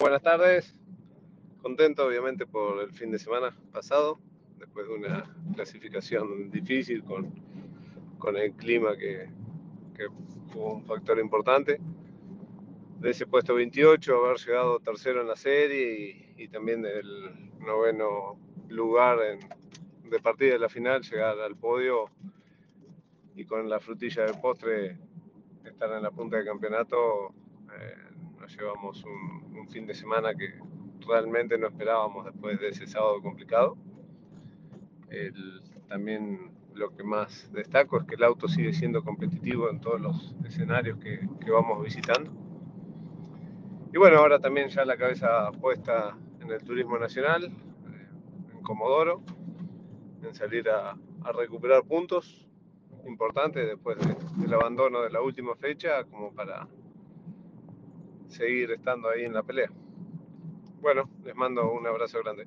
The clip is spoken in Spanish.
Buenas tardes, contento obviamente por el fin de semana pasado, después de una clasificación difícil con, con el clima que, que fue un factor importante. De ese puesto 28, haber llegado tercero en la serie y, también del noveno lugar en, de partida de la final, llegar al podio y con la frutilla del postre estar en la punta del campeonato, nos llevamos un, fin de semana que realmente no esperábamos después de ese sábado complicado. También lo que más destaco es que el auto sigue siendo competitivo en todos los escenarios que, vamos visitando. Y bueno, ahora también ya la cabeza puesta en el turismo nacional, eh, en Comodoro, en salir a, recuperar puntos importante después de, del abandono de la última fecha como para seguir estando ahí en la pelea. Bueno, les mando un abrazo grande.